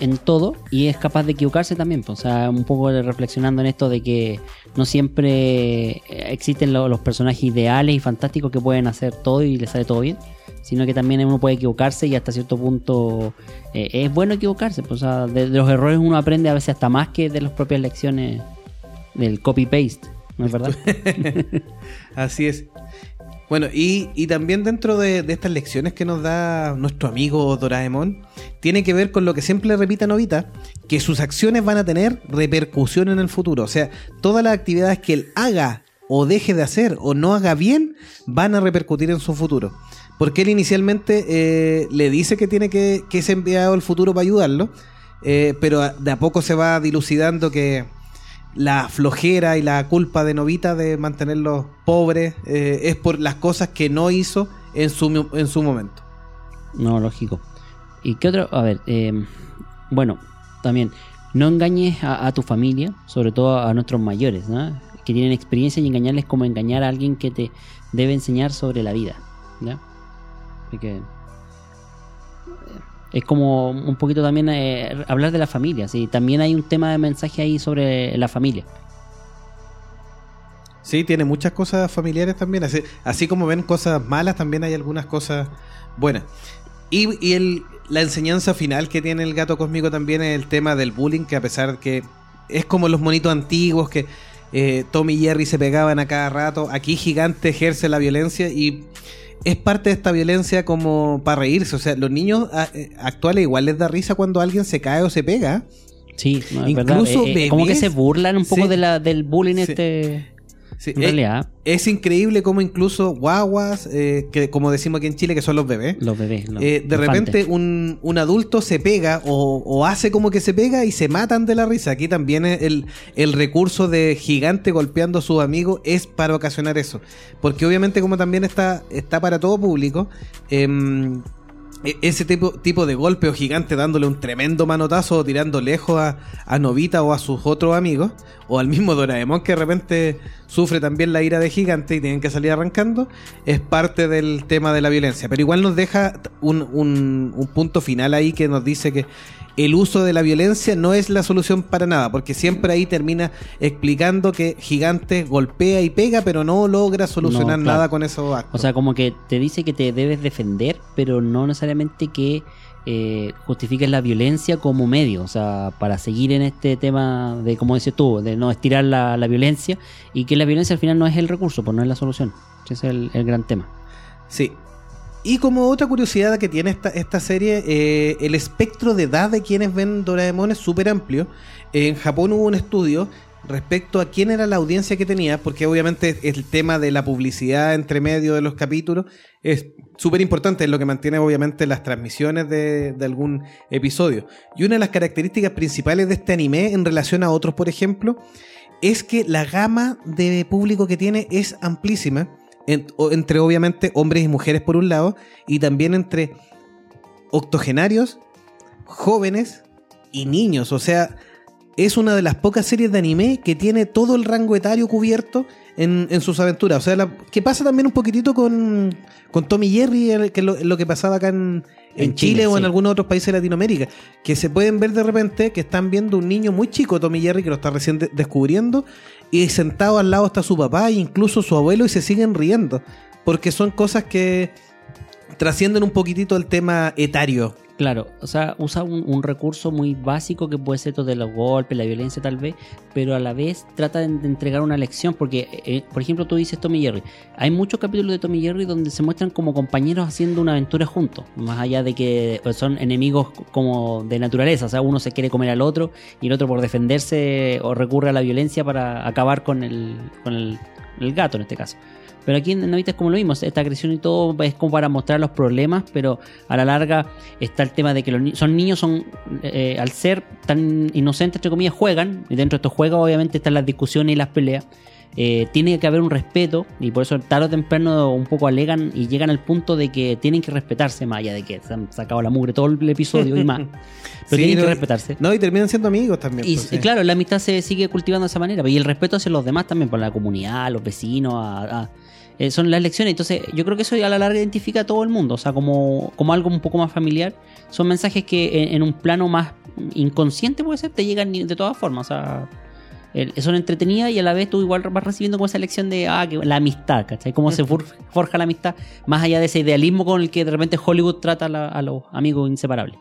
en todo y es capaz de equivocarse también. O sea, un poco reflexionando en esto de que no siempre eh, existen lo- los personajes ideales y fantásticos que pueden hacer todo y les sale todo bien, sino que también uno puede equivocarse y hasta cierto punto eh, es bueno equivocarse. o sea, de, de los errores uno aprende a veces hasta más que de las propias lecciones del copy-paste, ¿no es verdad? Así es. Bueno, y, y también dentro de, de estas lecciones que nos da nuestro amigo Doraemon, tiene que ver con lo que siempre le repite a Novita, que sus acciones van a tener repercusión en el futuro. O sea, todas las actividades que él haga o deje de hacer o no haga bien, van a repercutir en su futuro. Porque él inicialmente eh, le dice que tiene que, que ser enviado al futuro para ayudarlo, eh, pero de a poco se va dilucidando que la flojera y la culpa de Novita de mantenerlos pobres eh, es por las cosas que no hizo en su, en su momento. No, lógico. ¿Y qué otro? A ver, eh, bueno, también, no engañes a, a tu familia, sobre todo a nuestros mayores, ¿no? Que tienen experiencia y engañarles como engañar a alguien que te debe enseñar sobre la vida, ¿ya? Así que, es como un poquito también eh, hablar de la familia, ¿sí? También hay un tema de mensaje ahí sobre la familia. Sí, tiene muchas cosas familiares también. Así, así como ven cosas malas, también hay algunas cosas buenas. Y, y el, la enseñanza final que tiene el gato cósmico también es el tema del bullying, que a pesar que es como los monitos antiguos que eh, Tom y Jerry se pegaban a cada rato, aquí Gigante ejerce la violencia y es parte de esta violencia como para reírse. O sea, los niños a- eh, actuales igual les da risa cuando alguien se cae o se pega. Sí, no, es Incluso verdad. Eh, eh, como que se burlan un poco Sí. de la, del bullying Sí. este... Sí, En eh, realidad, Es increíble como incluso guaguas, eh, que como decimos aquí en Chile, que son los bebés, los bebés. los eh, de repente un, un adulto se pega o, o hace como que se pega y se matan de la risa. Aquí también es el, el recurso de gigante golpeando a sus amigos es para ocasionar eso. Porque obviamente como también está, está para todo público, em, ese tipo, tipo de golpe o gigante dándole un tremendo manotazo o tirando lejos a, a Novita o a sus otros amigos, o al mismo Doraemon que de repente sufre también la ira de gigante y tienen que salir arrancando, es parte del tema de la violencia. Pero igual nos deja un, un- un punto final ahí que nos dice que el uso de la violencia no es la solución para nada, porque siempre ahí termina explicando que gigante golpea y pega, pero no logra solucionar No, claro. nada con esos actos. O sea, como que te dice que te debes defender, pero no necesariamente que eh, justifiques la violencia como medio. O sea, para seguir en este tema de, como dices tú, de no estirar la, la violencia y que la violencia al final no es el recurso, pues no es la solución. Ese es el, el gran tema. Sí. Y como otra curiosidad que tiene esta, esta serie, eh, el espectro de edad de quienes ven Doraemon es súper amplio. En Japón hubo un estudio respecto a quién era la audiencia que tenía, porque obviamente el tema de la publicidad entre medio de los capítulos es súper importante, es lo que mantiene obviamente las transmisiones de, de algún episodio. Y una de las características principales de este anime en relación a otros, por ejemplo, es que la gama de público que tiene es amplísima. En- o- entre obviamente hombres y mujeres por un lado, y también entre octogenarios, jóvenes y niños. O sea, es una de las pocas series de anime que tiene todo el rango etario cubierto en, en sus aventuras. O sea, la- que pasa también un poquitito con, con Tommy Jerry, que es lo, lo que pasaba acá en, en En Chile, Chile, o en algunos otros países de Latinoamérica. Que se pueden ver de repente que están viendo un niño muy chico, Tommy Jerry, que lo está recién de- descubriendo, y sentado al lado está su papá e incluso su abuelo y se siguen riendo. Porque son cosas que trascienden un poquitito el tema etario. Claro, o sea, usa un, recurso muy básico que puede ser todo de los golpes, la violencia tal vez, pero a la vez trata de, entregar una lección, porque, eh, por ejemplo, tú dices Tommy Jerry. Hay muchos capítulos de Tommy Jerry donde se muestran como compañeros haciendo una aventura juntos, más allá de que pues, son enemigos como de naturaleza, o sea, uno se quiere comer al otro y el otro por defenderse o recurre a la violencia para acabar con el, con el gato en este caso. Pero aquí en Novita es como lo vimos, esta agresión y todo es como para mostrar los problemas, pero a la larga está el tema de que los ni- son niños, son eh, al ser tan inocentes, entre comillas, juegan, y dentro de estos juegos obviamente están las discusiones y las peleas. Eh, tiene que haber un respeto y por eso tarde o temprano un poco alegan y llegan al punto de que tienen que respetarse más allá de que se han sacado la mugre todo el episodio y más. Pero Sí, tienen no, que respetarse. No, y terminan siendo amigos también. Y pues, claro, la amistad se sigue cultivando de esa manera. Y el respeto hacia los demás también, por la comunidad, a los vecinos, a- a- eh, son las lecciones. Entonces, yo creo que eso a la larga identifica a todo el mundo. O sea, como, como algo un poco más familiar. Son mensajes que en, en un plano más inconsciente, puede ser, te llegan de todas formas. O sea, el- son entretenidas y a la vez tú igual vas recibiendo como esa lección de ah, que la amistad, ¿cachai? Cómo se for- forja la amistad, más allá de ese idealismo con el que de repente Hollywood trata a, la- a los amigos inseparables.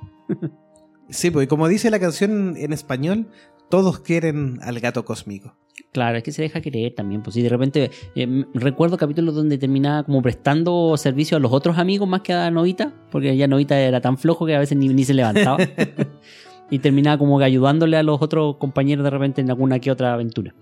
Sí, pues como dice la canción en español, todos quieren al gato cósmico. Claro, es que se deja creer también. Pues si de repente eh, recuerdo capítulos donde terminaba como prestando servicio a los otros amigos más que a Novita, porque ya Novita era tan flojo que a veces ni, ni se levantaba. y terminaba como que ayudándole a los otros compañeros de repente en alguna que otra aventura.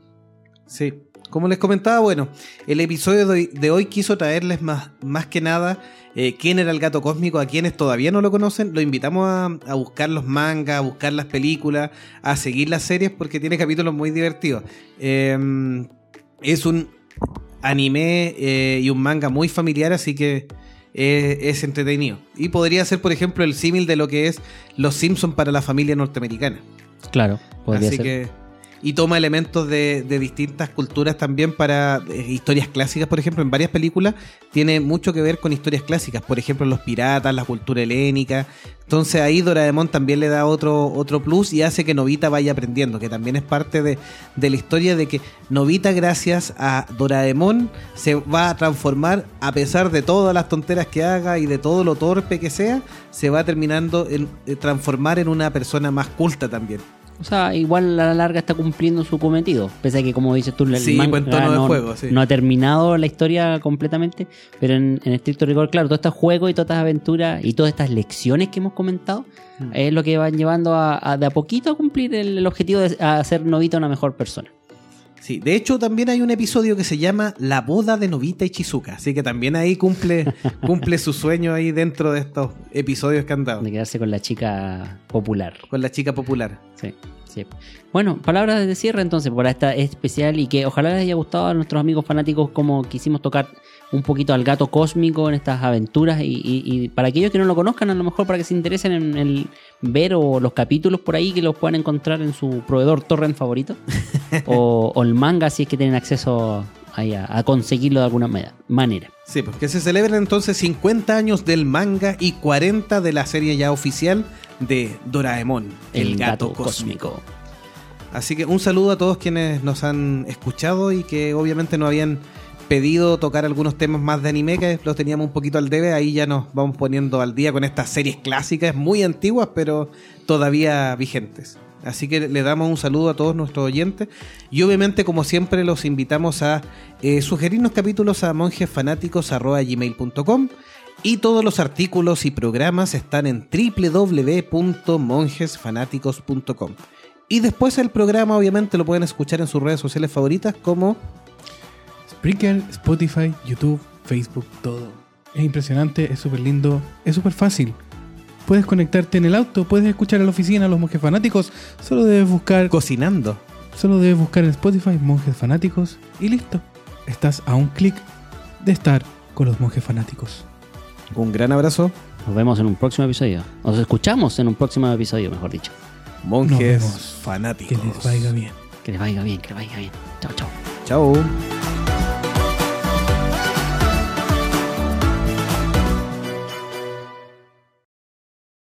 Sí. Como les comentaba, bueno, el episodio de hoy, quiso traerles más, más que nada eh, quién era el gato cósmico, a quienes todavía no lo conocen, lo invitamos a, a buscar los mangas, a buscar las películas, a seguir las series porque tiene capítulos muy divertidos. Eh, es un anime eh, y un manga muy familiar, así que eh, es entretenido. Y podría ser, por ejemplo, el símil de lo que es Los Simpsons para la familia norteamericana. Claro, podría Así ser. que. Y toma elementos de, distintas culturas también para eh, historias clásicas, por ejemplo, en varias películas tiene mucho que ver con historias clásicas, por ejemplo, los piratas, la cultura helénica. Entonces ahí Doraemon también le da otro, otro plus y hace que Novita vaya aprendiendo, que también es parte de, de la historia de que Novita, gracias a Doraemon, se va a transformar, a pesar de todas las tonteras que haga y de todo lo torpe que sea, se va terminando en eh, transformar en una persona más culta también. O sea, igual a la larga está cumpliendo su cometido. Pese a que, como dices tú, el Sí, manga pues, de no, juego, sí. no ha terminado la historia completamente. Pero en, en estricto rigor, claro, todos estos juegos y todas estas aventuras y todas estas lecciones que hemos comentado Mm. es lo que van llevando a, a de a poquito a cumplir el, el objetivo de a hacer Novita una mejor persona. Sí, de hecho también hay un episodio que se llama La boda de Novita y Chizuka, así que también ahí cumple, cumple su sueño ahí dentro de estos episodios que han dado De quedarse con la chica popular. con la chica popular. Sí, sí. Bueno, palabras de cierre entonces para esta especial y que ojalá les haya gustado a nuestros amigos fanáticos como quisimos tocar un poquito al gato cósmico en estas aventuras y, y- y para aquellos que no lo conozcan a lo mejor para que se interesen en el ver o los capítulos por ahí que los puedan encontrar en su proveedor torrent favorito o, o el manga si es que tienen acceso ahí a, a conseguirlo de alguna manera-. Sí, pues que se celebran entonces 50 años del manga y 40 de la serie ya oficial de Doraemon, el, gato, cósmico. Así que un saludo a todos quienes nos han escuchado y que obviamente nos habían pedido tocar algunos temas más de anime que los teníamos un poquito al debe. Ahí ya nos vamos poniendo al día con estas series clásicas muy antiguas, pero todavía vigentes. Así que le damos un saludo a todos nuestros oyentes y obviamente como siempre los invitamos a eh, sugerirnos capítulos a monjesfanáticos.gmail.com y todos los artículos y programas están en www.monjesfanáticos.com. Y después el programa obviamente lo pueden escuchar en sus redes sociales favoritas como Spreaker, Spotify, YouTube, Facebook, todo. Es impresionante, es súper lindo, es súper fácil. Puedes conectarte en el auto, puedes escuchar a la oficina a los monjes fanáticos. Solo debes buscar, Cocinando. solo debes buscar en Spotify monjes fanáticos y listo. Estás a un clic de estar con los monjes fanáticos. Un gran abrazo. Nos vemos en un próximo episodio. Nos escuchamos en un próximo episodio, mejor dicho. Monjes fanáticos. Que les vaya bien. Que les vaya bien, que les vaya bien. Chao, chao. Chao.